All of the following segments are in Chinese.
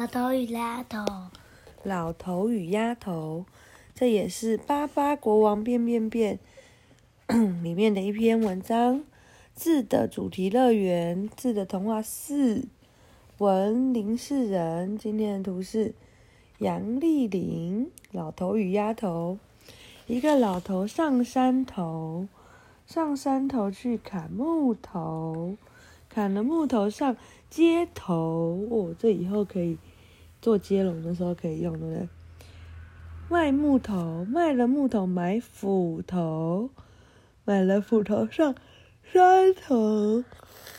老头与丫头，老头与丫头，这也是《巴巴国王变变变》里面的一篇文章。字的主题乐园，字的童话四，文林世仁。今天的图是杨丽玲。老头与丫头，一个老头上山头，上山头去砍木头，砍了木头上街头。哦，这以后可以。做接龙的时候可以用，对不对？卖木头，卖了木头买斧头，买了斧头。上山头，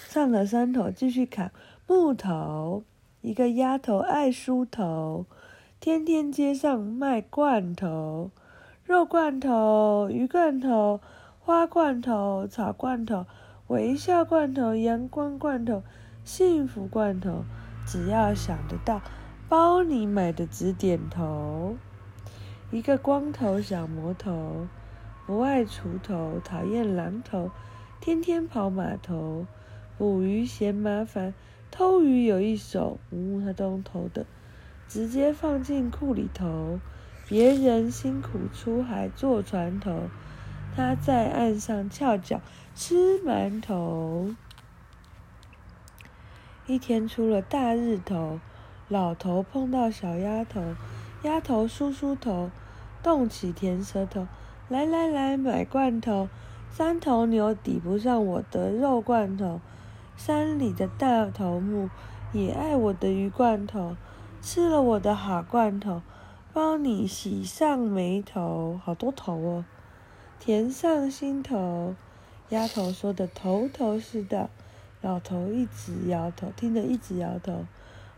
上了山头。继续砍木头。一个丫头。爱梳头，天天街上卖罐头，肉罐头、鱼罐头、花罐头、草罐头、微笑罐头、阳光罐头、幸福罐头，只要想得到。包你买的直点头，一个光头小魔头，不爱锄头，讨厌榔头，天天跑码头，捕鱼嫌麻烦，偷鱼有一手，嗯，他都偷的，直接放进库里头，别人辛苦出海坐船头，他在岸上翘脚吃馒头，一天出了大日头。老头碰到小丫头，丫头梳梳头，动起甜舌头，来来来买罐头，三头牛抵不上我的肉罐头，山里的大头目也爱我的鱼罐头，吃了我的好罐头，帮你洗上眉头，好多头哦，甜上心头，丫头说的头头是道，老头一直摇头，听得一直摇头。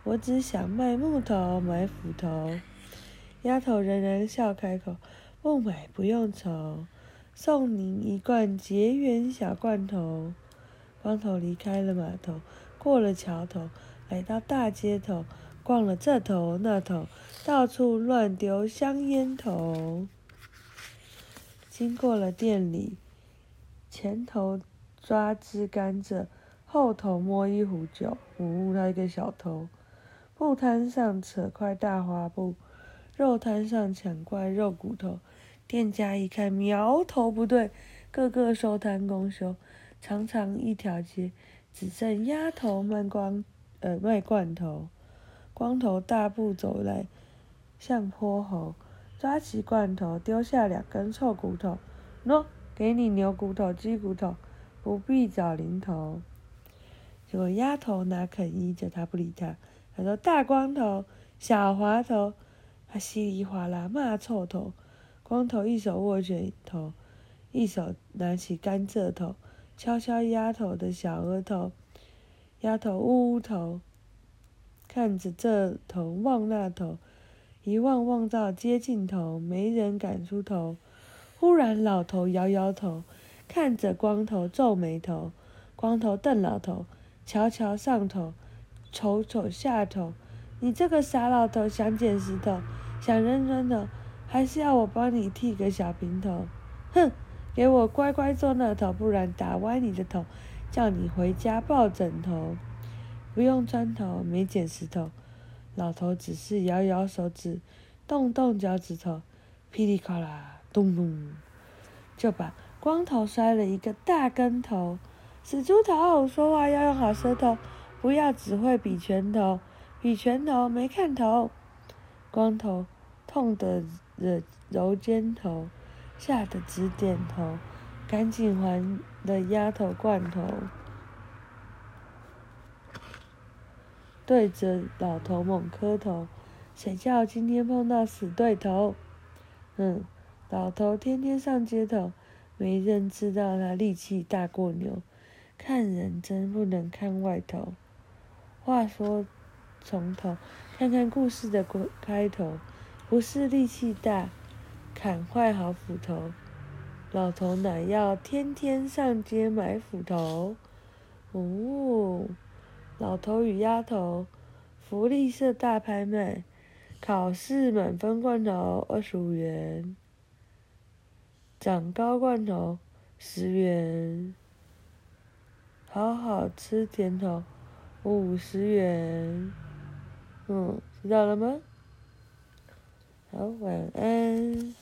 我只想卖木头，买斧头。丫头仍然笑开口，不买不用愁，送您一罐结缘小罐头。光头离开了码头，过了桥头，来到大街头，逛了这头那头，到处乱丢香烟头。经过了店里，前头抓只甘蔗，后头摸一壶酒，呜，他一个小偷。布摊上扯块大花布，肉摊上抢块肉骨头。店家一看苗头不对，个个收摊公休。长长一条街，只剩丫头卖光，呃，卖罐头。光头大步走来，像泼猴，抓起罐头，丢下两根臭骨头。喏，给你牛骨头、鸡骨头，不必找零头。结果丫头哪肯依着他，不理他。他说：“大光头，小滑头，他稀里哗啦骂臭头。光头一手握拳头，一手拿起甘蔗头，敲敲丫头的小额头。丫头呜呜头，看着这头望那头，一望望到街尽头，没人敢出头。忽然老头摇摇头，看着光头皱眉头。光头瞪老头，瞧瞧上头。”瞅瞅下头，你这个傻老头，想捡石头，想扔砖头，还是要我帮你剃个小平头？哼，给我乖乖坐那头，不然打歪你的头，叫你回家抱枕头。不用砖头，没捡石头，老头只是摇摇手指，动动脚趾头，噼里啪啦，咚咚，就把光头摔了一个大跟头。死猪头，说话要用好舌头。不要只会比拳头，比拳头没看头。光头痛得揉揉肩头，吓得直点头，赶紧还了丫头罐头。对着老头猛磕头，谁叫今天碰到死对头？嗯，老头天天上街头，没人知道他力气大过牛。看人真不能看外头。话说，从头看看故事的开头，不是力气大，砍坏好斧头，老头哪要天天上街买斧头？哦，老头与丫头，福利社大拍卖，考试满分罐头二十五元，长高罐头十元，好好吃甜头。五十元，嗯，知道了吗？好，晚安。